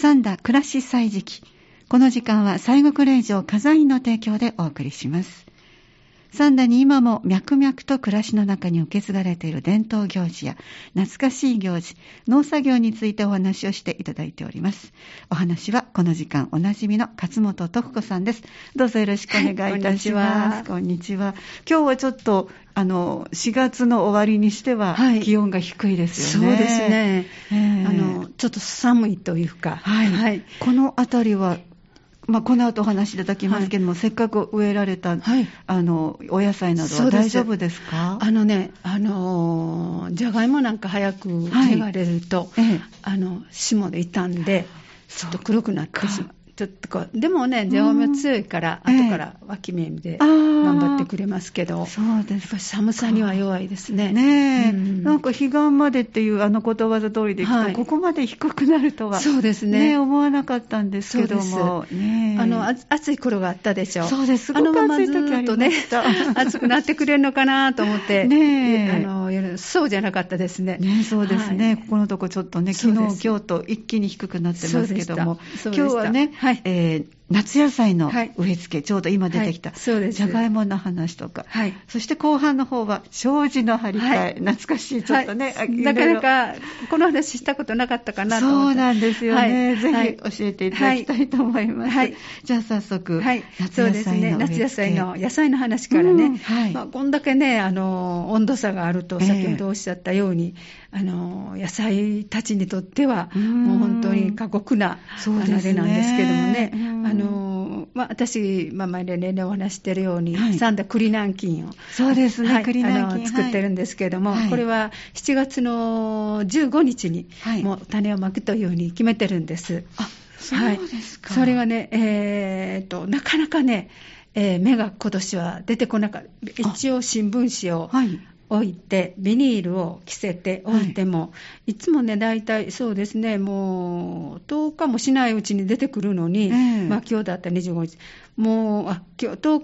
三田暮らし祭時期。この時間は西国霊場火山院の提供でお送りします。三田に今も脈々と暮らしの中に受け継がれている伝統行事や懐かしい行事、農作業についてお話をしていただいております。お話はこの時間おなじみの勝本徳子さんです。どうぞよろしくお願いいたします。こんにちは。今日はちょっとあの4月の終わりにしては、気温が低いですよね。そうですね、えー、あの。ちょっと寒いというか、はい、はい、この辺りはまあ、この後お話しいただきますけども、はい、せっかく植えられた、はい、あのお野菜などは大丈夫ですか？あのね、あのじゃがいもなんか早く芽が出ると、はい、あの霜で傷んで、ちょっと黒くなってしまう。ちょっとこう、でもね、ジャガイモ強いから、後から脇芽で頑張ってくれますけど、そうです。寒さには弱いですね。ねえ、うん、なんか彼岸までっていうあのことわざ通りでいくと、はい、ここまで低くなるとは、そうですね。ね思わなかったんですけども、ね、あの暑い頃があったでしょ。そうです。すあのままずっとね、暑くなってくれるのかなと思って、ねあのそうじゃなかったですね。ねそうですね、はい、ここのとこちょっとね、昨日今日と一気に低くなってますけども、今日はね、はい、えー夏野菜の植え付け、はい、ちょうど今出てきた、そうです。じゃがいもの話とか、はい、そして後半の方は障子の張り替え、はい、懐かしい、ちょっとね、なかなかこの話したことなかったかなとそうなんですよね、ぜひ教えていただきたいと思います。じゃあ早速、夏野菜の、ね、夏野菜の野菜の話からね、うんまあ、こんだけねあの温度差があると、先ほどおっしゃったように、えー、あの野菜たちにとっては、もう本当に過酷なあれなんですけどもね。あのまあ、私、まあ、前で例年お話しているように、はい、三田栗南京をそうですね、はい、栗南京作ってるんですけれども、はい、これは7月の15日に、もう種をまくというふうに決めてるんです。あそうですか、それがね、えー、となかなかね、えー、芽が今年は出てこなかった、一応新聞紙を、はい置いて、ビニールを着せておいても、はい、いつもね、大体そうですね、もう10日もしないうちに出てくるのに、えー、まあ今日だったら25日、もう、あ今日10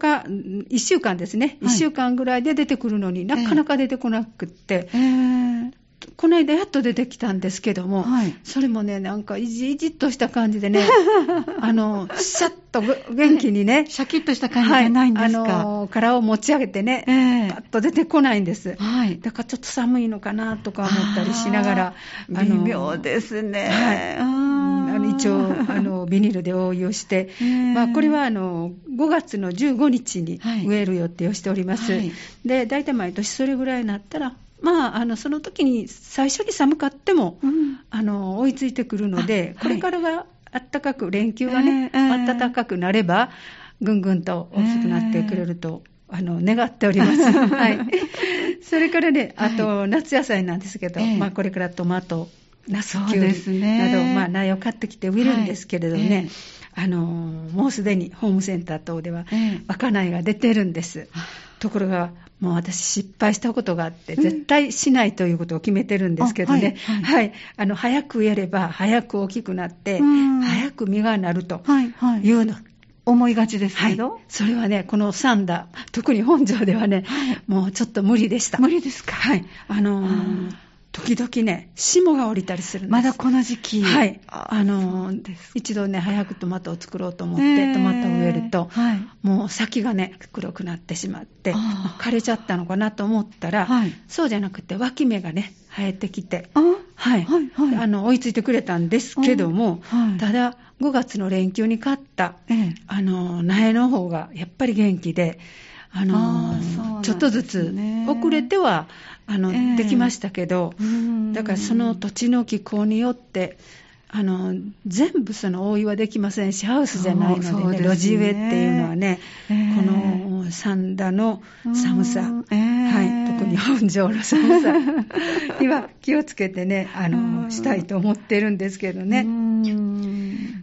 日、1週間ですね、1週間ぐらいで出てくるのになかなか出てこなくって、えー、この間やっと出てきたんですけども、はい、それもね、なんかいじいじっとした感じでね、あの、シャッと元気にね、はい、シャキッとした感じじゃないんですか、はい、あの、殻を持ち上げてね、えー、パッと出てこないんです。はい。だからちょっと寒いのかなとか思ったりしながら、あの、微妙ですね。はい。あの一応、あの、ビニールで覆いをして、まあ、これはあの、5月の15日に植える予定をしております。はい、で、大体毎年それぐらいになったら、まあ、あのその時に最初に寒かっても、うん、あの追いついてくるので、これからが暖かく、連休がね、えー、暖かくなれば、ぐんぐんと大きくなってくれると、えー、あの願っております。はい、それからね、あと、夏野菜なんですけど、えー、まあ、これからトマト、ナスキュウリなど、まあ、苗を買ってきて植えるんですけれどね、はい、あのもうすでにホームセンター等では、若苗が出てるんです。ところが、もう私失敗したことがあって、絶対しないということを決めてるんですけどね、はい、はい。はい、あの早くやれば早く大きくなって、早く実がなるというの。思いがちですけど、はい、それはね、この三田、特に本庄ではね、もうちょっと無理でした。無理ですか。はい。あのー時々ね、霜が降りたりするんです。まだこの時期。はい。あの、一度ね、早くトマトを作ろうと思って、トマトを植えると、はい、もう先がね、黒くなってしまって、枯れちゃったのかなと思ったら、はい、そうじゃなくて、脇芽がね、生えてきて、はい、はいはい、あの追いついてくれたんですけども、はい、ただ、5月の連休に勝った、ええ、あの苗の方がやっぱり元気で、あのーね、ちょっとずつ遅れてはあの、えー、できましたけど、だからその土地の気候によって、あの全部その覆いはできませんし、ハウスじゃないのでね、路地植えっていうのはね、えー、この三田の寒さ、えー、はい、特に本庄の寒さ。には気をつけてね、あのしたいと思ってるんですけどね。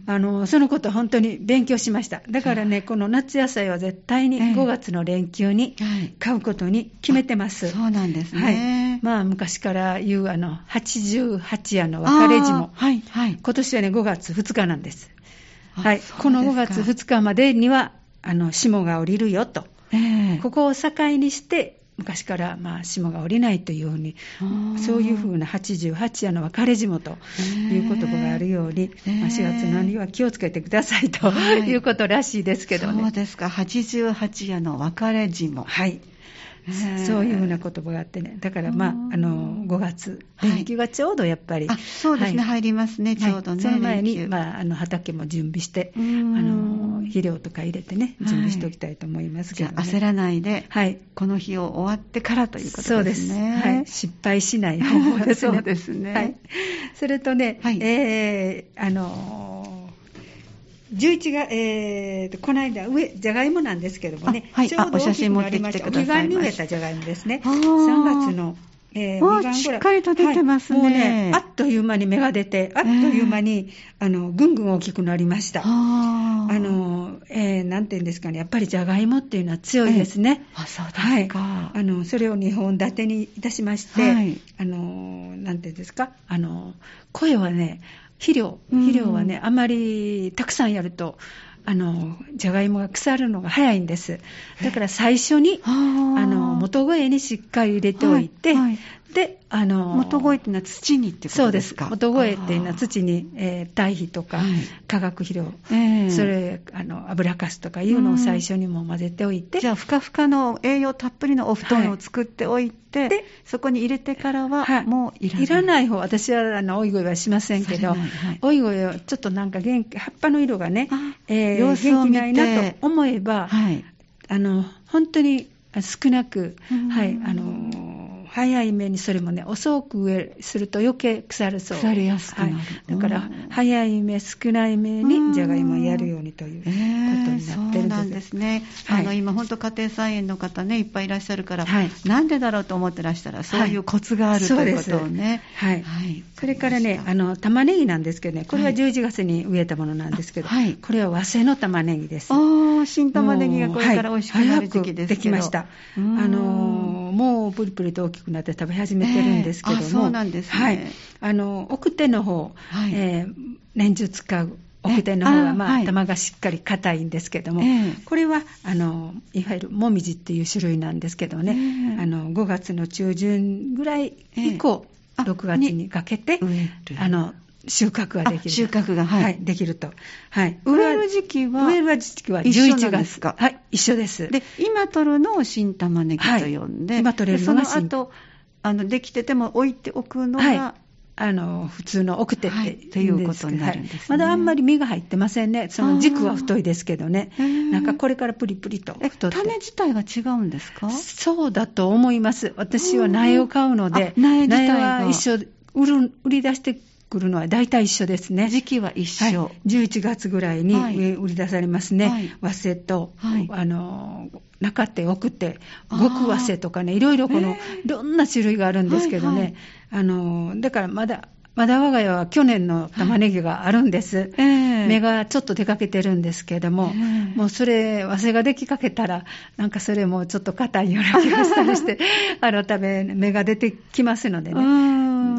あのそのこと本当に勉強しました。だからね、この夏野菜は絶対に5月の連休に買うことに決めてます。そうなんですね。はい。まあ昔から言うあの88夜の別れ時も、はいはい、今年はね5月2日なんです。はい。この5月2日までにはあの霜が降りるよと。えー、ここを境にして昔からまあ霜が降りないというふうに、そういうふうな88夜の別れ霜という言葉があるように、まあ、4月のには気をつけてくださいということらしいですけどね。そうですか、88夜の別れ霜。はい。そういうふうな言葉があってね、だからまあ、あの、5月、連休がちょうどやっぱり。そうですね、入りますね、ちょうどね。その前に、まあ、あの、畑も準備して、あの、肥料とか入れてね、準備しておきたいと思いますけど、焦らないで、はい。この日を終わってからということですね。そうです。はい。失敗しない方法ですね。そうですね。はい。それとね、はい、えー、あの11月、えー、この間、上、じゃがいもなんですけどもね、はい、ちょうど大きくなりました。お彼岸に植えたじゃがいもですね。3月の、えー、みしっかりと出てますね、はい、もうね、あっという間に芽が出て、あっという間に、えー、あの、ぐんぐん大きくなりました。あの、えー、なんていうんですかね、やっぱりじゃがいもっていうのは強いですね。えー、あ、そうですか。はい。あの、それを2本立てにいたしまして、はい、あの、なんていうんですか、あの、声はね、肥料、肥料はね、あまりたくさんやると、あの、じゃがいもが腐るのが早いんです。だから最初に、あの、元声にしっかり入れておいて、はいはい、で、あの元声っていうのは土にってことですか？そうです。元声っていうのは土に、えー、堆肥とか、はい、化学肥料、えー、それ、あの、油かすとかいうのを最初にも混ぜておいて。じゃあ、ふかふかの栄養たっぷりのお布団を作っておいて、はい、で、そこに入れてからは、もういらない。いらない方、私は、あの、おい声はしませんけど、はい、おい声をちょっとなんか元気、葉っぱの色がね、えー、元気ないなと思えば、はい、あの、本当に少なく、はい、あの、早い目にそれもね、遅く植えすると余計腐るそう。腐りやすくなる。はい、だから、早い目、少ない目にじゃがいもをやるようにということになってるんです。えー、そうなんですね。はい、あの、今本当家庭菜園の方ね、いっぱいいらっしゃるから、はい、なんでだろうと思ってらしたら、そういうコツがある、ということをね。はい。はい、それからね、あの、玉ねぎなんですけどね、これは11月に植えたものなんですけど、はい、これは和製の玉ねぎです。ああ、新玉ねぎがこれから美味しくなる時期ですけど、できました。あの、もうプリプリと大きくなって食べ始めてるんですけども、えー、そうなんですね。はい。あの、奥手の方、はい、えー、年中使う奥手の方は、まあ、玉がしっかり硬いんですけども、これは、あの、いわゆるもみじっていう種類なんですけどね、あの、5月の中旬ぐらい以降、6月にかけて、あの、収穫ができる。収穫が、はい、はい、できると。はい。植える時期は植える時期は11月。かはい、一緒です。で、今取るのを新玉ねぎと呼んで、はい、今取れるのが新その後、あの、できてても置いておくのが、はいあの、普通の奥手って、はい、っていうことになるんです、ねはい、まだあんまり実が入ってませんね。その軸は太いですけどね。なんかこれからプリプリと太って。種自体は違うんですか？そうだと思います。私は苗を買うので、苗自体は一緒、売る、売り出してくるのは大体一緒ですね。時期は一緒。はい、11月ぐらいに売り出されますね。はい、和製と、はい、あの、中手、奥手、極和製とかね、いろいろこの、いろんな種類があるんですけどね、はいはい、あの、だからまだ、まだ我が家は去年の玉ねぎがあるんです。えー、芽がちょっと出かけてるんですけれども、えー、もうそれ、和製ができかけたら、なんかそれもちょっと硬いような気がしたりして、改め芽が出てきますのでね、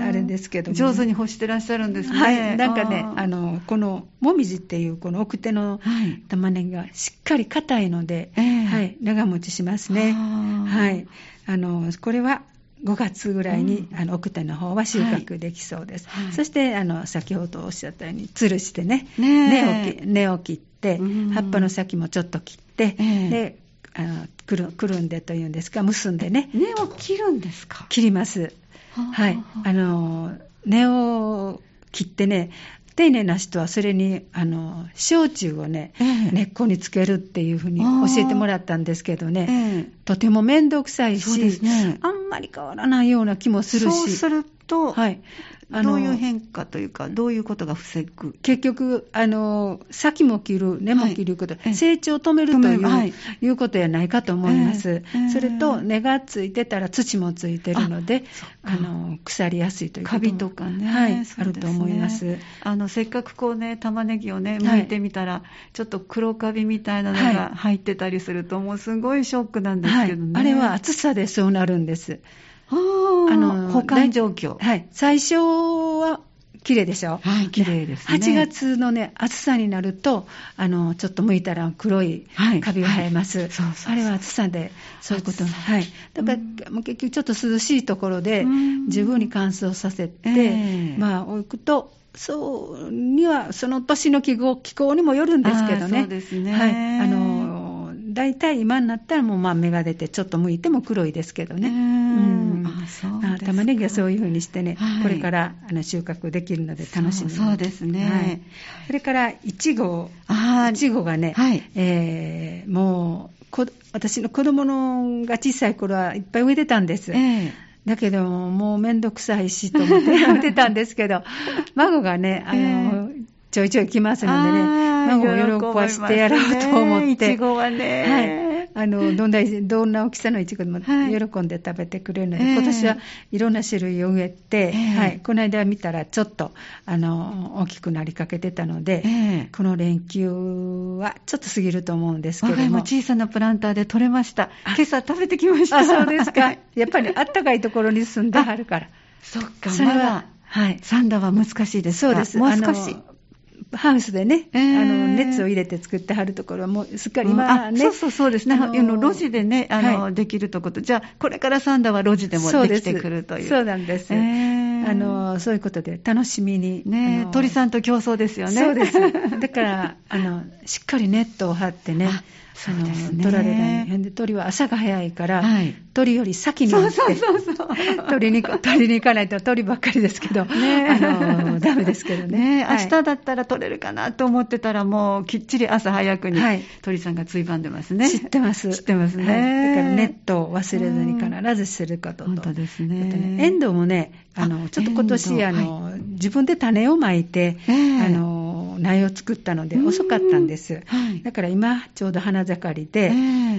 あれですけども、上手に干してらっしゃるんですね。はい。なんかね、あの、この、もみじっていうこの奥手の玉ねぎがしっかり硬いので、はい、長持ちしますね。はい。あの、これは、5月ぐらいに、うん、あの奥手の方は収穫できそうです、はい、そしてあの先ほどおっしゃったように吊るしてね根を根を切って、うん、葉っぱの先もちょっと切って、えー、であのくるくるんでというんですか結んでね。根を切るんですか？切りますはい。あの根を切ってね丁寧な人はそれに、あの、焼酎をね、ええ、根っこにつけるっていうふうに教えてもらったんですけどね、え、とても面倒くさいし、ね、あんまり変わらないような気もするし。そうすると、はい、どういう変化というか、どういうことが防ぐ？結局、あの、先も切る、根も切ること、はい、成長を止めるという,、はい、いうことやないかと思います、えー、それと、根がついてたら土もついてるので、あの腐りやすいというカビとかね、はい、ね、あると思います。あの、せっかくこうね、玉ねぎをね、剥い。てみたら、ちょっと黒カビみたいなのが入ってたりすると、もうすごいショックなんですけどね。あれは暑さでそうなるんです。あの、保管。状況。はい。最初は、綺麗でしょ？はい綺麗ですね。8月のね暑さになるとあのちょっと剥いたら黒いカビが生えます、はい。はい、そうそう。あれは暑さでそういうこと。はい。だから、うん、結局ちょっと涼しいところで十分に乾燥させて、えー、まあ置くとそうにはその年の気候気候にもよるんですけどね。そうですね。はい。あの大体今になったらもうまあ芽が出てちょっと剥いても黒いですけどね。うん。玉ねぎはそういうふうにしてね、はい、これからあの収穫できるので楽しみそうですね。はい。それからいちご。いちごがね、はい、えー、もうこ私の子供のが小さい頃はいっぱい植えてたんです。えーだけどもうめんどくさいしと思って やってたんですけど、孫がね、あの、えー、ちょいちょい来ますのでね、孫を喜ばしてやろうと思って。いちごはね。はいあのどんなどんな大きさのいちごでも喜んで食べてくれるので、はい、今年はいろんな種類を植えて、えー、はい、この間見たらちょっとあの大きくなりかけてたので、えー、この連休はちょっと過ぎると思うんですけども。も小さなプランターで取れました。今朝食べてきました。あそうですか。やっぱりあったかいところに住んではるから。そっか。それは、はい、サンダーは難しいですそうです。もう少しハウスでね、えー、あの熱を入れて作ってはるところはもうすっかり今ね、そうそうそうですね、あの路地でねあの、はい、できるところと、じゃあこれからサンダーは路地でもできてくるという。そうなんです、えー、あのそういうことで楽しみにね鳥さんと競争ですよね。そうです。だからあのしっかりネットを張ってねそうですね、取られないで鳥は朝が早いから、はい、鳥より先に行ってそうそうそうそう。鳥に行かないと鳥ばっかりですけど、ね、あのダメですけどね。ね、はい、明日だったら取れるかなと思ってたらもうきっちり朝早くに鳥さんがついばんでますね、知ってます。知ってますね、はい、だからネットを忘れずに必ずすることと、本当ですね。ねエンドウもねあのちょっと今年あの、自分で種をまいて、あの苗を作ったので遅かったんです、はい、だから今ちょうど花盛りで、え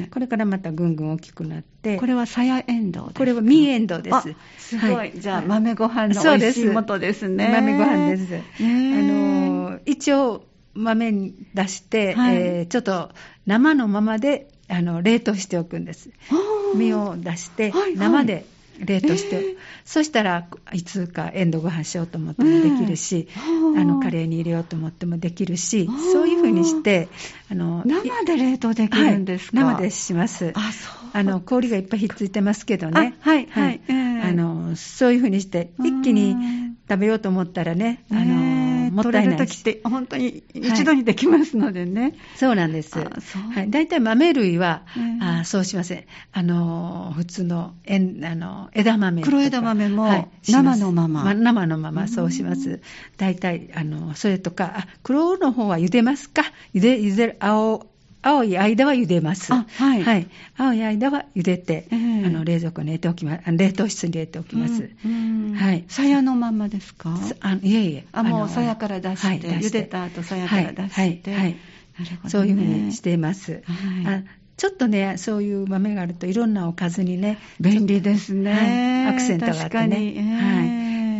ー、これからまたぐんぐん大きくなってこれはさやエンドウこれはミーエンドウです。すごい、はい、じゃあ豆ご飯の美味しい元ですね。豆ご飯です、え。ー、あの一応豆に出して、はい、えー、ちょっと生のままであの冷凍しておくんです。実を出して、生で冷凍して、えー、そしたらいつかエンドご飯しようと思ってもできるし、えー、あのカレーに入れようと思ってもできるしそういうふうにしてあの生で冷凍できるんですか、はい、生でします。あそう。あの氷がいっぱいひっついてますけどね。はいはい、あのそういうふうにして一気に食べようと思ったらね、あのもったいない時って本当に一度にできますのでね。はい、そうなんです。はい、大体豆類は、あそうしません。あの、普通のえんあの枝豆黒枝豆も生のまま。ま、生のままそうします。大体、あの、それとか、あ黒の方は茹でますか？茹で、茹でる、青、青い間は茹でます。はい、はい。青い間は茹でて、えー、あの冷蔵庫に入れておきます。冷凍室に入れておきます。うん、はい。さやのまんまですか？あいえいえ。あ、もうさやから出して、はい、茹でた後さやから出して。はい。はい、ね、そういうふうにしています。はい。ちょっとね、そういう豆があるといろんなおかずにね。便利ですね。はい、アクセントがあってね。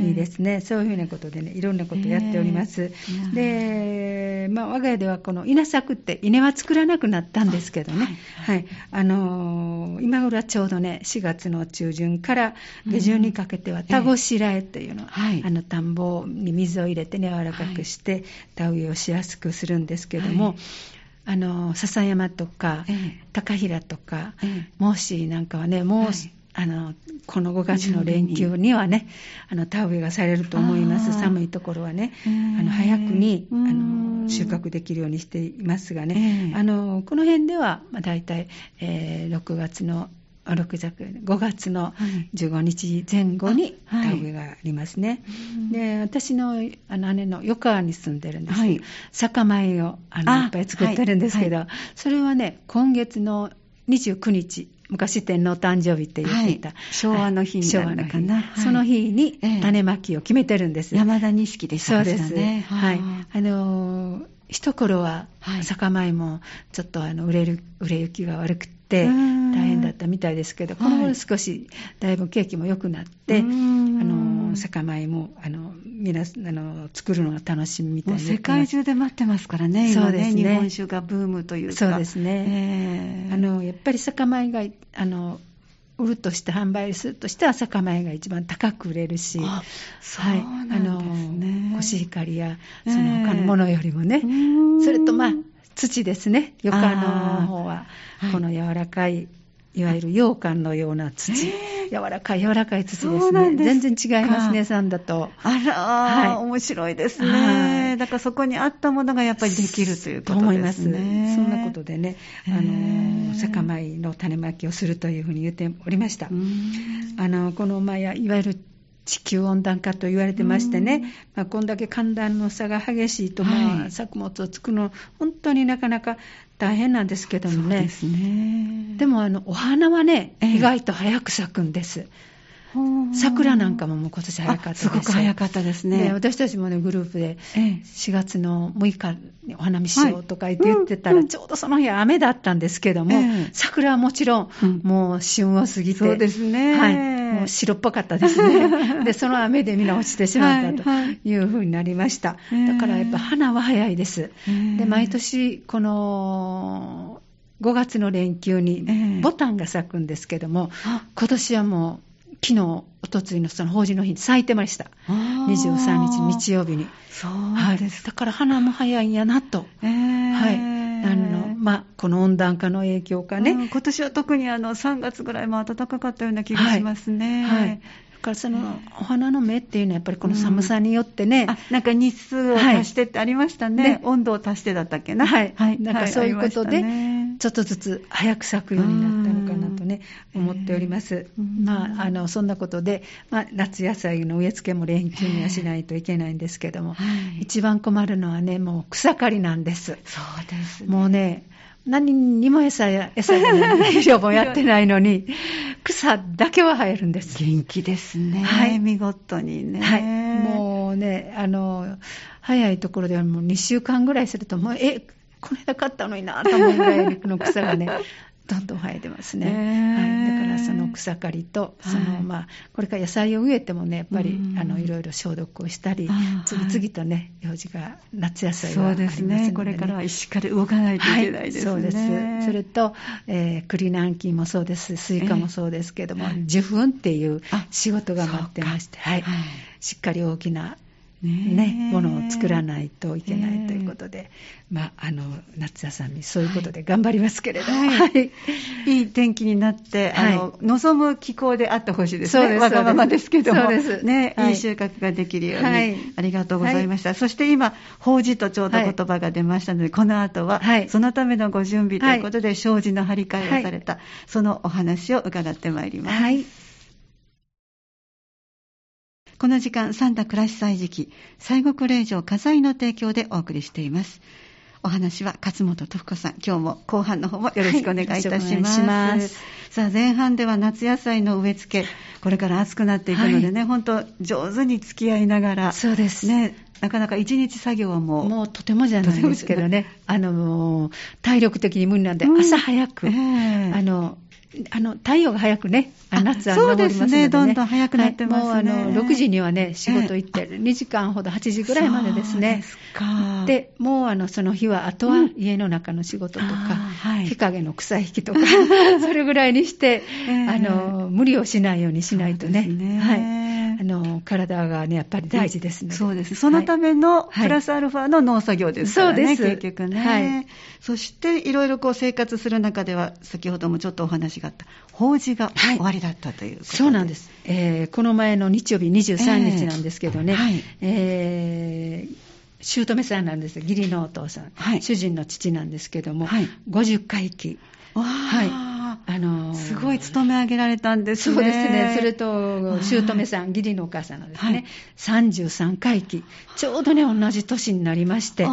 えー、はい。いいですね、そういうふうなことでね、いろんなことやっております。で、まあ、我が家ではこの稲作って、稲は作らなくなったんですけどね、はい、はい、あのー、今頃はちょうどね、4月の中旬から下旬にかけては、田ごしらえというの、えー、あの田んぼに水を入れてね、柔らかくして、田植えをしやすくするんですけども、はい。あの笹山とか、ええ、高平とか、ええ、孟子なんかはね、もう、はい、あのこの5月の連休にはね、あの田植えがされると思います、寒いところはね、あの早くにあの収穫できるようにしていますがね、あのこの辺では、まあ、大体、えー、6月の6月5月の15日前後に田植えがありますね。はい、で私のあの姉の横川に住んでるんです。けど、はい、酒米をあのいっぱい作ってるんですけど、はい、それはね今月の29日昔天皇誕生日って言っていた、はい、昭和の日になるのかな、その日に種まきを決めてるんです、山田錦でしたね。そうですね。はい。あの一頃は酒米もちょっとあの売れる売れ行きが悪くて大変だったみたいですけど、この頃少しだいぶ景気も良くなって、あの酒米もあの皆あの作るのが楽しみみたいな。世界中で待ってますからね、今ね、ね。日本酒がブームというか、そうですね、えー、あのやっぱり酒米があの売るとして販売するとしては酒米が一番高く売れるし、あはい、あのコシヒカリやその他のものよりもね、えー、それとまあ土ですね。床の方はこの柔らかいいわゆる羊羹のような土、柔らかい柔らかい土ですね。全然違いますね、さんだと。あら、はい、面白いですね。だからそこにあったものがやっぱりできるということですね。と思います。そんなことでね、あの、酒米の種まきをするというふうに言っておりました。あの、この、まあ、いわゆる地球温暖化と言われてましてね、まあ、こんだけ寒暖の差が激しいと、まあ、作物を作るの、本当になかなか大変なんですけどもね、でね。でもあのお花はね、意外と早く咲くんです。桜なんかももう今年早かったです。すごく早かったですね。私たちもね、グループで4月の6日にお花見しようとか言って言ってたら、ちょうどその日は雨だったんですけども、桜はもちろん、もう旬を過ぎて、そうですね。はい。もう白っぽかったですね。で、その雨でみんな落ちてしまったというふうになりました。だからやっぱ花は早いです。で、毎年この、5月の連休にボタンが咲くんですけども、今年はもう昨日、おとついのその法事の日に咲いてました。23日日曜日に。そうです、はい、だから花も早いんやなと。えー、はい。あの、まあ、この温暖化の影響かね。今年は特にあの3月ぐらいも暖かかったような気がしますね。はい、はいからそのお花の芽っていうのはやっぱりこの寒さによってね、うん、あなんか日数を足してってありましたね、はい、温度を足してだったっけな。はい、はい、なんかそういうことで、ちょっとずつ早く咲くようになったのかなとね、思っております。まあ、あの、そんなことで、まあ、夏野菜の植え付けも連休にはしないといけないんですけども、一番困るのはね、もう草刈りなんです。そうです、ね、もうね、何にも餌や、餌や肥料もやってないのに、草だけは生えるんです。元気ですね。はい。見事にね。はい。もうね、あの、早いところではもう2週間ぐらいすると、もう、え、これだ買ったのになと思うぐらいの草がね、どんどん生えてますね。はい、だからその草刈りと、その、まあ、これから野菜を植えてもね、やっぱり、あの、いろいろ消毒をしたり、次々とね、用事が、夏野菜はありますので、ね、ね。これからはしっかり動かないといけないですね。はい、そうです。それと、えー、栗南京もそうです、スイカもそうですけども、受粉っていう仕事が待ってまして、はい。しっかり大きなね、ものを作らないといけないということで、まあ、あの夏田さんにそういうことで頑張りますけれども、はい、い。い天気になって、はい、あの望む気候であってほしいですね、わがままですけども、そうです。ね、はい、いい収穫ができるように、はい、ありがとうございました。そして今、法事とちょうど言葉が出ましたので、この後は、そのためのご準備ということで、障子の張り替えをされた、そのお話を伺ってまいります。この時間、サンタ暮らし祭時期、西国霊場火災の提供でお送りしています。お話は勝本徳子さん、今日も後半の方もよろしくお願いいたします。はい、ますさあ、前半では夏野菜の植え付け、これから暑くなっていくのでね、はい、本当上手に付き合いながら、そうですね。なかなか一日作業はもう。もうとてもじゃないですけどね。あの、体力的に無理なんで、朝早く、うんえー、あの、あの太陽が早くね、夏は昇りますので、ね、そうですね、どんどん早くなってますね。はい、もうあの6時にはね、仕事行って、2時間ほど、8時ぐらいまでですね。ですか。で、もうあのその日は、あとは家の中の仕事とか、うん、日陰の草引きとか、それぐらいにして、えー、あの無理をしないようにしないとね。ね。はいあの体がね、やっぱり大事ですね。そうです。そのためのプラスアルファの農作業ですからね、はい、そうです。結局ね。はい。そして、いろいろこう生活する中では、先ほどもちょっとお話があった、法事が終わりだったということで、はい、そうなんです。えー、この前の日曜日23日なんですけどね、えー、はいえー姑さんなんです義理のお父さん、はい、主人の父なんですけども、はい、50回忌。はい。あのー、すごい勤め上げられたんですね。そうですね。それと、姑さん、義理のお母さんのですね、はい、33回忌、ちょうどね、同じ年になりまして、はい。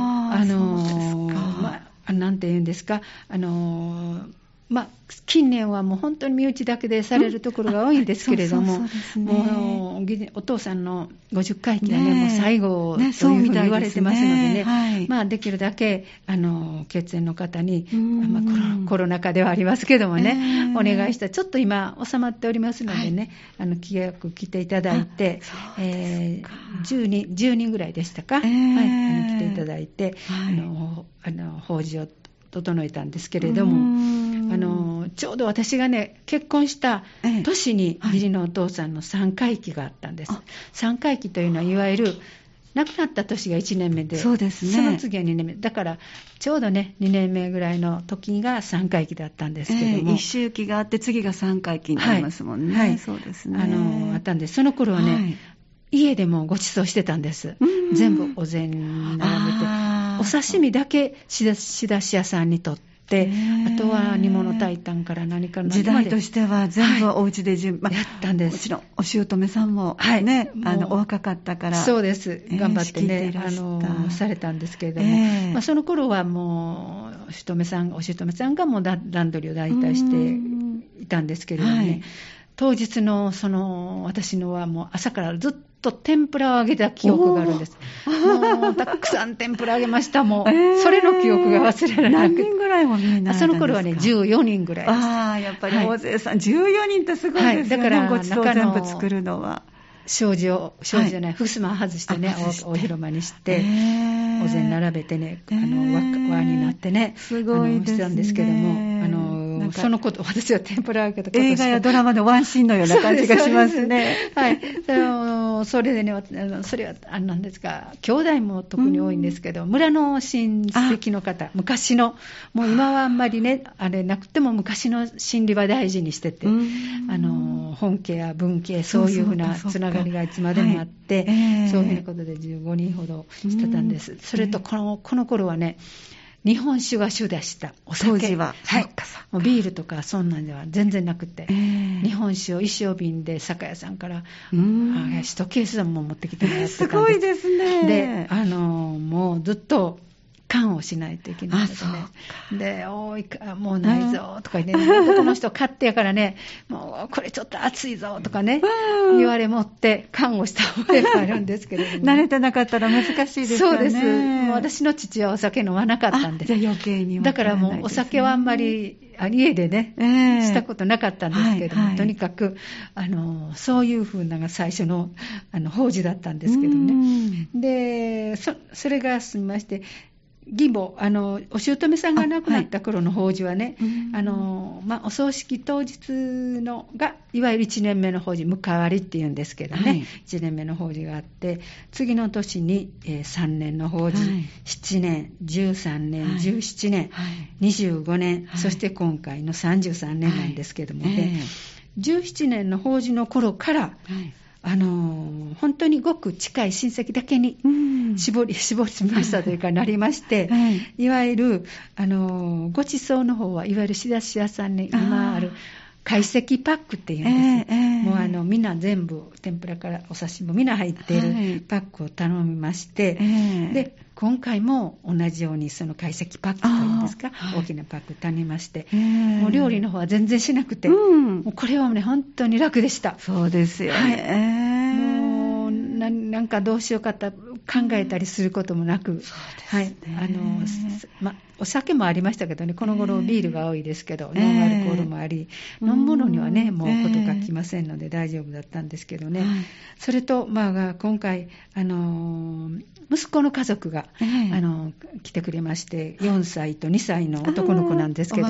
あのー、まあ、なんて言うんですか、あのーまあ、近年はもう本当に身内だけでされるところが多いんですけれども、もうお父さんの50回忌はね、ねもう最後というふうに言われてますのでね、ねはい、まあ、できるだけあの血縁の方に、まあ、コロナ禍ではありますけどもね、お願いしたちょっと今、収まっておりますのでね、はい、あの規約来ていただいて、えー、10, 人10人ぐらいでしたか、えー、はい、あの来ていただいて、はい、あのあの法事を整えたんですけれども。のちょうど私がね結婚した年に義理のお父さんの3回忌があったんです、3回忌というのはいわゆる亡くなった年が1年目で、そうですね、その次は2年目、だからちょうどね、2年目ぐらいの時が3回忌だったんですけども、えー、一周期があって、次が3回忌になりますもんね、はい、はい、そうですね。あのあったんです、その頃はね、はい、家でもご馳走してたんです、全部お膳並べて、お刺身だけ仕出し屋さんにとって。あとは煮物炊いたんから何かの時代としては全部お家で順、はい、やったんです。もちろんお姑さんもね、はい、あのお若かったからそうです。頑張ってね、えー、あのされたんですけれども、えー、まあ、その頃はもう姑さんお姑さんがもうランドリーを代替していたんですけれどもね、当日のその私のはもう朝からずっと天ぷらを揚げた記憶があるんです。もうたくさん天ぷら揚げました、もう、えー、それの記憶が忘れられなくて。何人ぐらいもみんなその頃はね、14人ぐらいです。ああ、やっぱり大勢さん、はい、14人ってすごいですよね、はい、だからごちそう全部作るのは。障子を、障子じゃない、ふすま外してね、大広間にして、お膳並べてね、あの輪になってね、すごいですね。してたんですけども、あのそのこと、私は天ぷら揚げと映画やドラマのワンシーンのような感じがしますね。はい。それでね、それは、あなんですか、兄弟も特に多いんですけど、村の親戚の方、昔の、もう今はあんまりね、あれなくても昔の心理は大事にしてて、あの、本家や文家、そういうふうなつながりがいつまでもあって、そういうことで15人ほどしてたんです。それとこの、この頃はね、日本酒が主でした。お酒当時は、はい、もうビールとかそんなんでは全然なくて、えー、日本酒を一升瓶で酒屋さんから一ケースも持ってきてもらってたんです、すごいですね。であのもうずっと缶をしないといけないのでね。で、おいか、もうないぞとか言って、ね、男の人買ってやからね、もうこれちょっと熱いぞとかね、言われ持って缶をした覚えがあるんですけれども、慣れてなかったら難しいですよね。そうです。もう私の父はお酒飲まなかったんで。じゃあ余計に、ね、だからもうお酒はあんまり、家でね、えー、したことなかったんですけども、はいはい、とにかく、あの、そういうふうなのが最初の、あの、法事だったんですけどね。で、そ、それが済みまして、義母、あの、お姑さんが亡くなった頃の法事はね、あはい、あの、まあ、お葬式当日のが、いわゆる1年目の法事、迎わりっていうんですけどね、はい、1年目の法事があって、次の年に、えー、3年の法事、はい、7年、13年、はい、17年、はい、25年、そして今回の33年なんですけどもね、えー、17年の法事の頃から、あの本当にごく近い親戚だけに絞り、絞りましたというか、なりまして、はい、い。わゆる、あのごちそうの方はいわゆる仕出し屋さんに今ある、懐石パックっていうんです、えーえー、もうあのみんな全部天ぷらからお刺身もみんな入ってい。るパックを頼みまして、はい、で今回も同じようにその懐石パックというんですか、大きなパック頼みまして、もう料理の方は全然しなくて、うん、もうこれはね本当に楽でした。そうですよね、はいななんかどうしようかと考えたりすることもなく、はい、あのま、お酒もありましたけどね、この頃ビールが多いですけど、ノンアルコールもあり、飲むものにはね、もうことがきませんので大丈夫だったんですけどね、それと、まあ、今回、あの息子の家族が、あの来てくれまして、4歳と2歳の男の子なんですけど、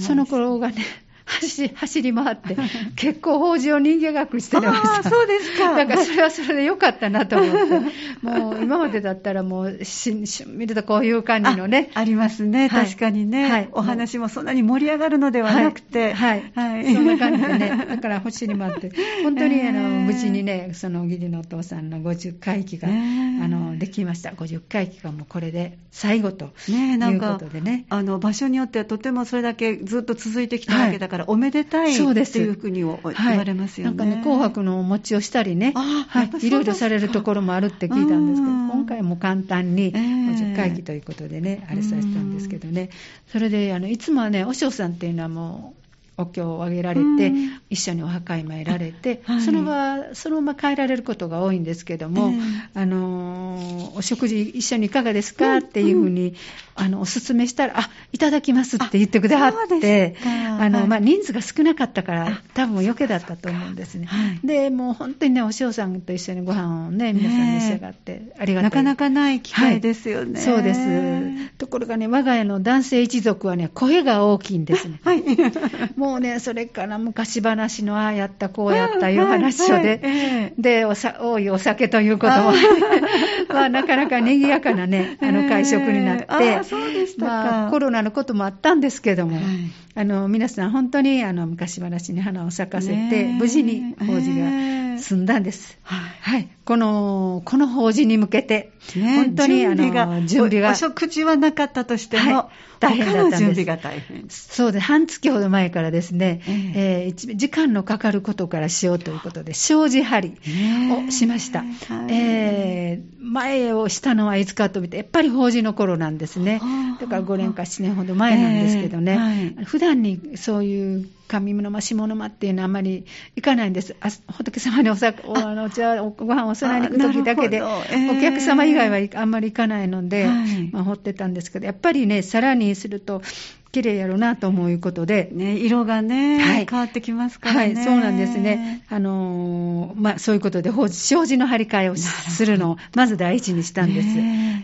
その頃がね、走走り回って、結構法事を人間学してました。そうですか。だからそれはそれでよかったなと思って、もう今までだったらもうしし見るとこういう感じのね。ありますね、確かにね、はい、お話もそんなに盛り上がるのではなくて。はい。はい、そんな感じでね、だから走り回って、本当にあの、無事にね、その義理のお父さんの50回忌が、あの、できました。50回忌がもうこれで最後ということでね。あの、場所によってはとてもそれだけずっと続いてきたわけだから、おめでたいっていうふうに言われますよね。はい、なんかね、紅白のお餅をしたりね、はい、いろいろされるところもあるって聞いたんですけど、今回も簡単に50回忌ということでね、あれさせたんですけどね、それであのいつもはね、お嬢さんっていうのはもう、お経をあげられて、一緒にお墓に参られて、はい、その場、そのまま帰られることが多いんですけども、あのお食事一緒にいかがですか？っていうふうに、あのお勧めしたら、あいただきますって言ってくださって、あのまあ、人数が少なかったから、多分余計だったと思うんですね。で、もう本当にね、お塩さんと一緒にご飯をね、皆さん召し上がって、ありがたい。なかなかない機会ですよね。そうです。ところがね、我が家の男性一族はね、声が大きいんですね。はい。もうね、それから昔話のああやった、こうやったいう話をで、はいでおさ、多いお酒ということも、まあ、なかなか賑やかなね、あの会食になって、あそうでしたまあ、コロナのこともあったんですけども、はい、あの皆さん本当にあの昔話に花を咲かせて、無事に法事が済んだんです。はい。この、この法事に向けて、本当にあの準備がお。食事はなかったとしても、大変だったんです。準備が大変。そうです。半月ほど前からですね、えー、時間のかかることからしようということで、障子張りをしました。えー、前をしたのはいつかと見て、やっぱり法事の頃なんですね。だから5年か7年ほど前なんですけどね、はい、普段にそういう上の間、下の間っていうのはあんまり行かないんです。あ仏様にお酒おあのお茶、ご飯をお供えに行くときだけで、えー、お客様以外はあんまり行かないので、はい、まあ、掘ってたんですけど、やっぱりね、さらにすると、綺麗やろうなと思うことで。ね、色がね、はい、変わってきますからね。はい、そうなんですね。あのー、まあ、そういうことで、障子の張り替えをするのを、まず第一にしたんです。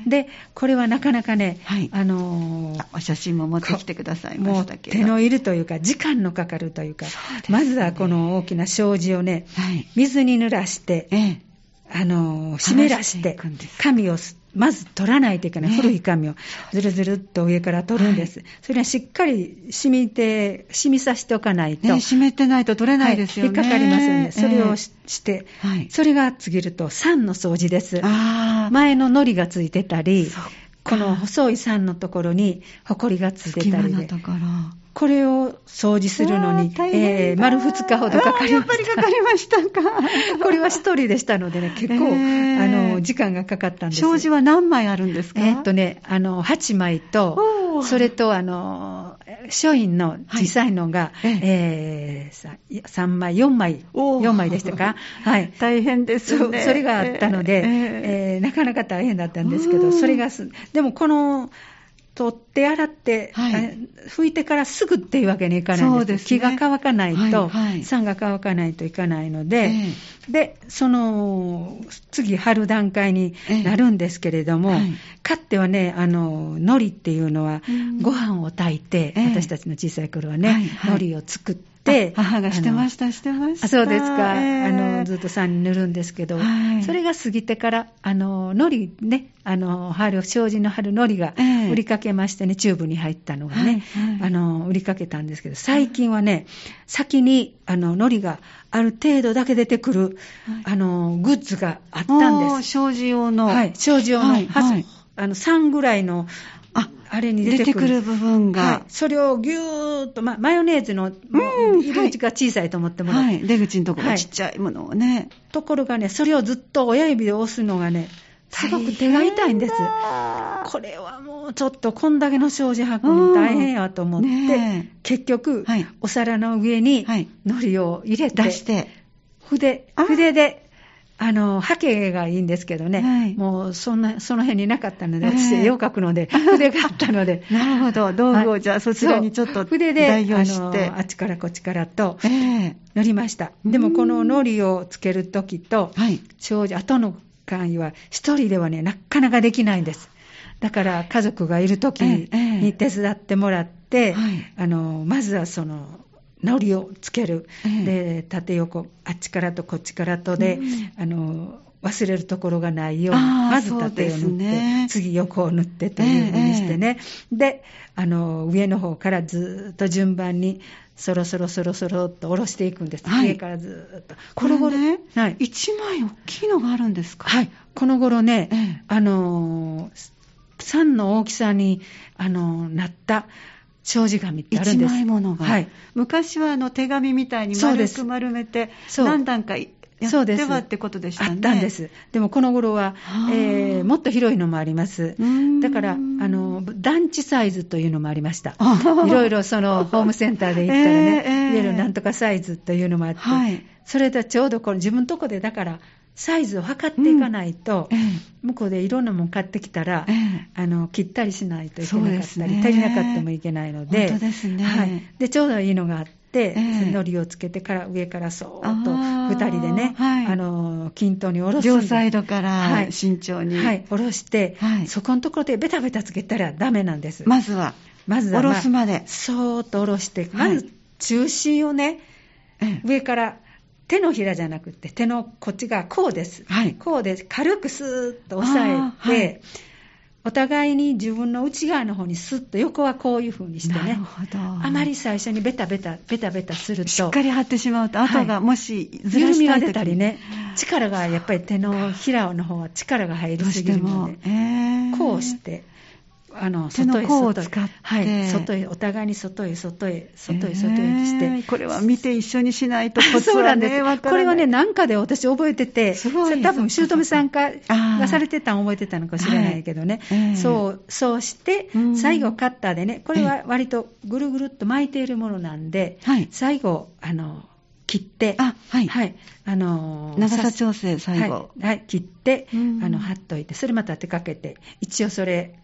で、これはなかなかね、はい、あのー、お写真も持ってきてくださいましたけど。手のいるというか、時間のかかるというか、うね、まずはこの大きな障子をね、はい、水に濡らして、ええ、あのー、湿らして、紙をまず取らないといけない、ね、古い紙を。ずるずるっと上から取るんです、はい、それはしっかり染みて、染みさせておかないと、ね、湿ってないと取れないですよね、はい、引っかかりますよね、それをし,、て、はい、それが過ぎると、酸の掃除です、前の糊がついてたり、この細い酸のところにほこりがついてたりで。これを掃除するのに、えー、丸2日ほどかかりました。やっぱりかかりましたか。これは一人でしたのでね、結構、えー、あの、時間がかかったんです。障子は何枚あるんですか？えー、っとね、あの、8枚と、それと、あの、書院の小さいのが、はい、えー、3枚、4枚、4枚でしたか？はい。大変ですね。それがあったので、えー、えー、なかなか大変だったんですけど、それがす、でもこの、取って洗って、はい、拭いてからすぐっていうわけにいかないんです。ですね、気が乾かないと、はいはい、酸が乾かないといかないので、えー、で、その、次、春段階になるんですけれども、えーはい、かってはね、あの、海苔っていうのは、ご飯を炊いて、えー、私たちの小さい頃はね、はいはい、海苔を作って、母がしてました、してました。そうですか。えー、あの、ずっと酸に塗るんですけど、はい、それが過ぎてから、あの、海苔ね、あの、春、障子の春海苔が売りかけましてね、チューブに入ったのがね、はいはい、あの、売りかけたんですけど、最近はね、先に、あの、海苔がある程度だけ出てくる、あの、グッズがあったんです。障子用の。はい、障子用の、はいはい、あの、3ぐらいの、あ、あれに出てくる部分が、はい、それをぎゅーっと、ま、マヨネーズの、入り口が小さいと思ってもらって、はい、出口のところちっちゃいものをね、ところがね、それをずっと親指で押すのがね、すごく手が痛いんです。これはもうちょっとこんだけの障子履くの大変やと思って、ね、結局、はい、お皿の上に海苔を入れて、出して、筆、筆であの、ハケがいいんですけどね、はい、もうそんな、その辺になかったので、私、絵を描くので、筆があったので。なるほど、道具をじゃあそちらにちょっと筆で、あの、あっちからこっちからと、乗りました。でもこの糊をつけるときと、はい、障子、後の関与は、一人ではね、なかなかできないんです。だから家族がいるときに手伝ってもらって、あの、まずはその、のりをつける、で縦横あっちからとこっちからとで、うん、あの忘れるところがないようにまず縦を塗って、ね、次横を塗ってというふうにしてね、えー、であの上の方からずっと順番にそろそろそろそろっと下ろしていくんです、はい、上からずっと。この頃ね、はい、1枚大きいのがあるんですか？はい。この頃ね、えー、あの3の大きさにあのなった障子紙ってあるんです。一枚ものが。はい。昔はあの手紙みたいに丸く丸めて、何段かそうです。はってことでしたね。あったんです。でもこの頃は、えー、もっと広いのもあります。だから、あの、団地サイズというのもありました。いろいろその、ホームセンターで行ったらね、えー、入れるなんとかサイズというのもあって、はい、それでちょうどこの自分のとこで、だから、サイズを測っていかないと、うん、向こうでいろんなもの買ってきたら、あの切ったりしないといけなかったり、ね、足りなかったもいけないので、本当ですね、はい、でちょうどいいのがあって、えー、海苔をつけてから上からそーっと2人でね、はい、あの均等に下ろす。両サイドから慎重に、はい、下ろして、はい、そこのところでベタベタつけたらダメなんです。まずは。まずは、まあ、下ろすまで。そーっと下ろしてまず中心をね、上から手のひらじゃなくて手のこっちがこうです、はい、こうで軽くスーッと押さえて、お互いに自分の内側の方にスッと横はこういう風にしてね。あまり最初にベタベタベタベタすると。しっかり張ってしまうと後がもしず緩みが出たりね。力がやっぱり手のひらの方は力が入りすぎるので、えー、こうしてあの外へ外へ。はい、外へお互いに外へ外へ外へ外へして、えー、これは見て一緒にしないと コツはねこれはねなんかで私覚えててすごい。多分姑さんかがされてたん覚えてたのかもしれないけどね、はい。えー、そうそうして最後カッターでねこれは割とぐるぐるっと巻いているものなんで、はい、最後あの切って、あはい、はい、あの長さ調整、最後、はい、はい、切って、あの貼っといて、それまた手かけて、一応それ、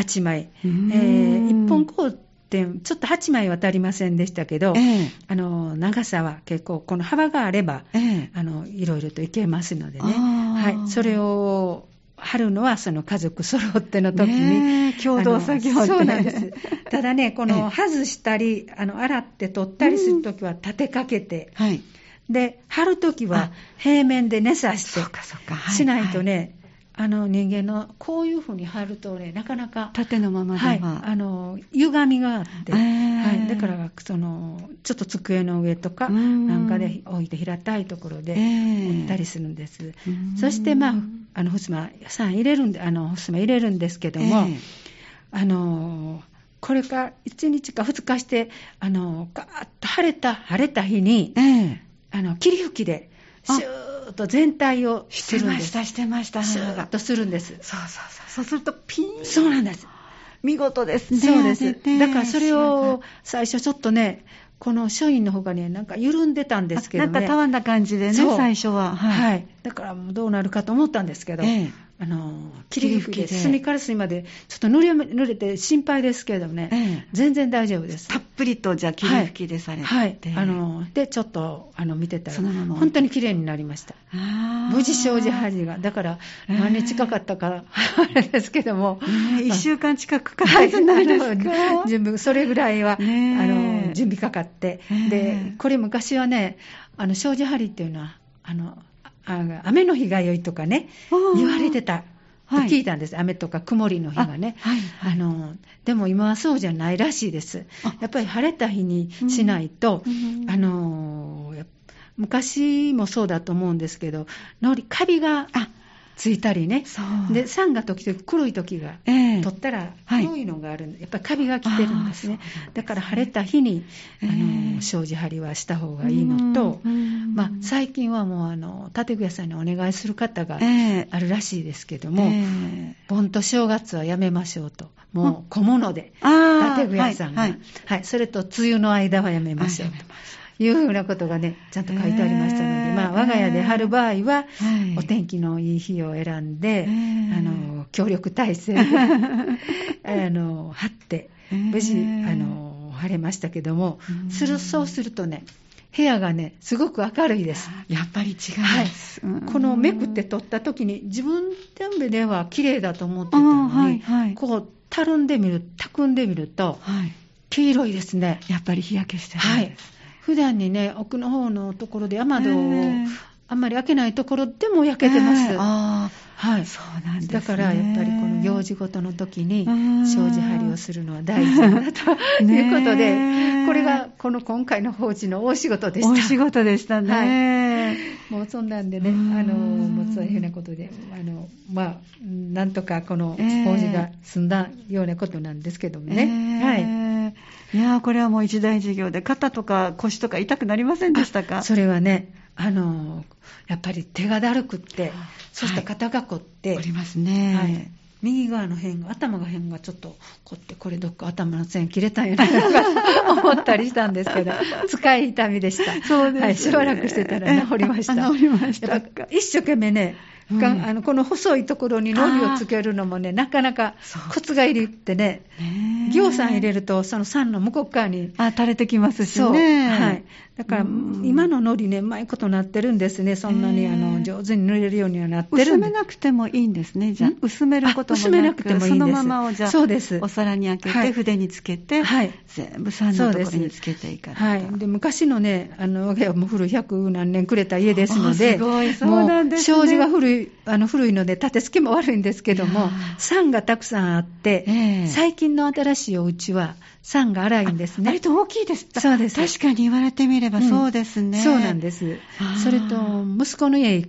8枚、えー、1本コーちょっと8枚は足りませんでしたけど、えー、あの長さは結構、この幅があれば、えー、あのいろいろといけますのでね、はい、それを貼るのはその家族揃っての時に、共同作業そうなんです。ただね、この外したり、あの洗って取ったりするときは立てかけて、はい、で、貼るときは平面で寝さして、しないとね、あの人間のこういうふうに貼るとね、なかなか縦のままでは、はい、あの歪みがあって、はい、だからそのちょっと机の上とかなんかで置いて平たいところで置ったりするんです。そしてまああのふすまさん入れるんであのふすま入れるんですけども、あのこれか1日か2日して、あのガーッと晴れた晴れた日に、あの霧吹きでシューーッと全体を。してました、してました。とするんです。そうそうそう。そうするとピーン。そうなんです。見事ですね。そうです。だからそれを最初ちょっとね、この書院の方がね、なんか緩んでたんですけどね。なんかたわんだ感じでね、最初は。はい。はい、だからどうなるかと思ったんですけど、ええ、あの霧吹きで隅から隅までちょっと濡れ濡れて心配ですけどね、ええ、全然大丈夫です。たっぷりとじゃあ霧吹きでされて、はい、はい、あのでちょっとあの見てたら本当に綺麗になりました。無事障子端が。だから何日かかったか、あれですけども、えー、1週間近くかかってないですか。準備それぐらいは、あの準備かかって、でこれ昔はねあの障子張りっていうのはあのあ雨の日が良いとかね、言われてた。と聞いたんです、はい、雨とか曇りの日がね、はいはい、あのでも今はそうじゃないらしいです、やっぱり晴れた日にしないと、うん、あの昔もそうだと思うんですけど、のりカビがついたりね、で酸が時々黒い時が、えー、取ったら黒いのがあるんで、やっぱりカビが来てるんですね、だから晴れた日に、あの障子張りはした方がいいのと、まあ、最近はもうあの建具屋さんにお願いする方があるらしいですけども、えー、盆と正月はやめましょうと。もう小物で、建具屋さんが、はい、はい、それと梅雨の間はやめましょうと。いうふうなことがね、ちゃんと書いてありましたので、まあ、我が家で貼る場合は、お天気のいい日を選んで、あの、協力体制で、あの、貼って、無事、あの、貼れましたけども、する、そうするとね、部屋がね、すごく明るいです。やっぱり違います。はい、このめくって撮った時に、自分では綺麗だと思ってたのに、はいはい、こう、たるんでみる、たくんでみると、はい、黄色いですね。やっぱり日焼けしてる。んです。はい普段にね、奥の方のところで雨戸をあんまり開けないところでも焼けてます。あはい、そうなんです、ね、だからやっぱりこの行事ごとの時に障子張りをするのは大事だということで、これがこの今回の法事の大仕事でした。大仕事でしたね。はい、もうそんなんでね、あのもうそういうふうなことで、あのまあなんとかこの法事が済んだようなことなんですけどもね。はい。いやこれはもう一大事業で、肩とか腰とか痛くなりませんでしたか？それはね、あのやっぱり手がだるくって、そして肩が凝って、おりますね、はい、右側の辺が、頭が辺がちょっと凝って、これどっか頭の線切れたんやないか思ったりしたんですけど、使い痛みでした。そうです、ね、はい、しばらくしてたら治りました。治りました。一生懸命ね、うん、あのこの細いところに糊をつけるのもね、なかなかコツがいりってね、行さん入れると、その酸の向こう側に。あ、垂れてきますしね。はい。だから、今の糊ね、うまいことなってるんですね。そんなにあの上手に塗れるようにはなってる薄めなくてもいいんですね、じゃあ。薄めることもなく薄めなくてもいいんですそのままをじゃあ、そうですお皿に開けて、筆につけて、はい、全部酸のところにつけていかはい。で、昔のね、あの、我が家はもう古い百何年くれた家ですので、すごい、そうなんですね。障子が古い、see, あの、古いので、立て付けも悪いんですけども、酸がたくさんあって、えー、最近の新しいお家は、酸が荒いんですね。割と大きいです。そうです。確かに言われてみればそうですね。うん、そうなんです。それと、息子の家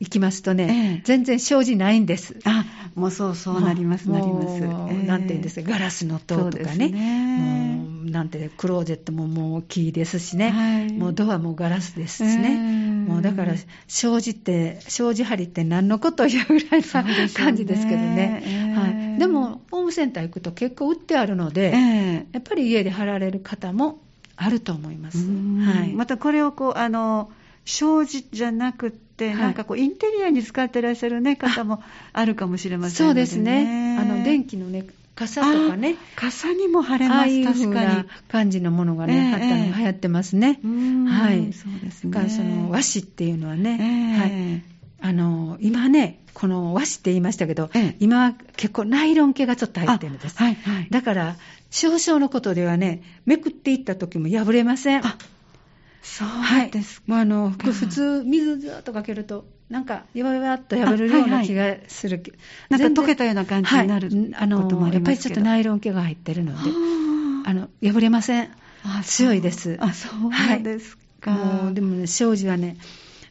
行きますとね、ええ、全然障子ないんです。あ、もうそうそうなります、なります。なんて言うんですか、ガラスの塔とかね。ねなんて、クローゼットももう木ですしね。はい、もうドアもガラスですしね。もうだから、障子って、障子張りって何のこというぐらいな感じですけどね。はい。でも、ホームセンター行くと結構売ってあるので、やっぱり家で貼られる方もあると思います。はい。またこれをこう、あの、障子じゃなくて、、なんかこう、インテリアに使ってらっしゃる、ね、方もあるかもしれません、ね、そうですね。あの、電気のね、傘とかね。傘にも貼れます、確かに。感じのものがね、貼ったのが流行ってますね。はい。そうですね。その和紙っていうのはね、はい。あの、今ね、この和紙って言いましたけど、今は結構ナイロン系がちょっと入ってるんです。はい、はい。だから、少々のことではね、めくっていった時も破れません。あそうですか。はい、あの普通、水ずっとかけると、なんか、やわやわっと破れるような気がする、はいはい、なんか溶けたような感じになる、はい、あのやっぱりちょっとナイロン毛が入ってるので、あの破れません。強いです。あ、そうですか。もうでもね、障子はね、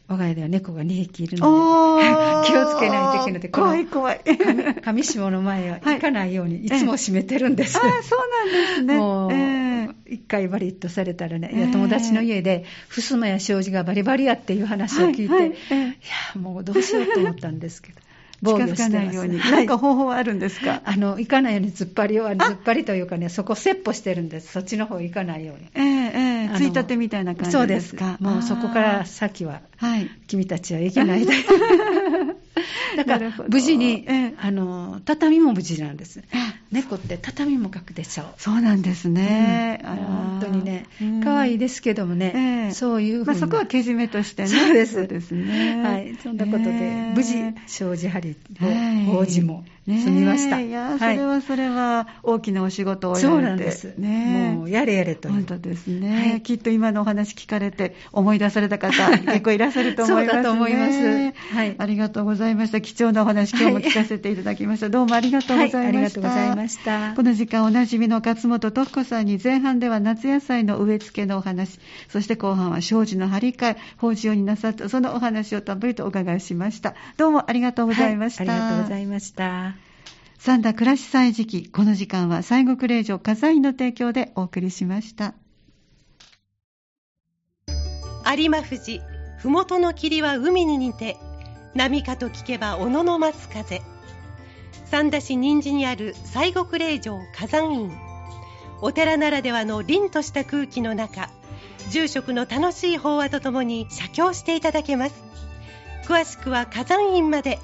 我が家では猫が2匹いるので、気をつけないといけないので、怖い怖い。上下の前は行かないように、いつも閉めてるんです。あそうなんですね。もう、一回バリッとされたらね、いや、友達の家で、襖や障子がバリバリやっていう話を聞いて、いや、もうどうしようと思ったんですけど。防御してないように。何か方法はあるんですか？あの、行かないように突っ張りを、突っ張りというかね、そこ切歩してるんです。そっちの方行かないように。ええええついたてみたいな感じですか？そうです。もうそこから先は、はい、君たちは行けないで。だから、無事に、ええ、あの、畳も無事なんです。猫って畳も描くでしょう。そうなんですね。うん、本当にね、可愛いですけどもね、えー、そういうまあ、そこはけじめとしてね。そうです。ですね。はい。そんなことで、えー、無事、障子張りも、法事も済みました。いや、それはそれは大きなお仕事をやれて。そうなんです。ね、もう、やれやれと本当ですね、はい。きっと今のお話聞かれて思い出された方、結構いらっしゃると思います、ね。そうだと思います。はい。ありがとうございました。貴重なお話、今日も聞かせていただきました。どうもありがとうございました。はい、ありがとうございました。この時間、おなじみの勝本徳子さんに前半では夏野菜の植え付けのお話、そして後半は障子の張り替え、法事用になさった、そのお話をたっぷりとお伺いしました。どうもありがとうございました。はい、ありがとうございました。三田暮らし祭時期、この時間は西国霊場火災の提供でお送りしました。有馬富士、ふもとの霧は海に似て、波かと聞けば小野の松風。三田市人参にある西国霊場火山院。お寺ならではの凛とした空気の中、住職の楽しい法話とともに写経していただけます。詳しくは火山院まで。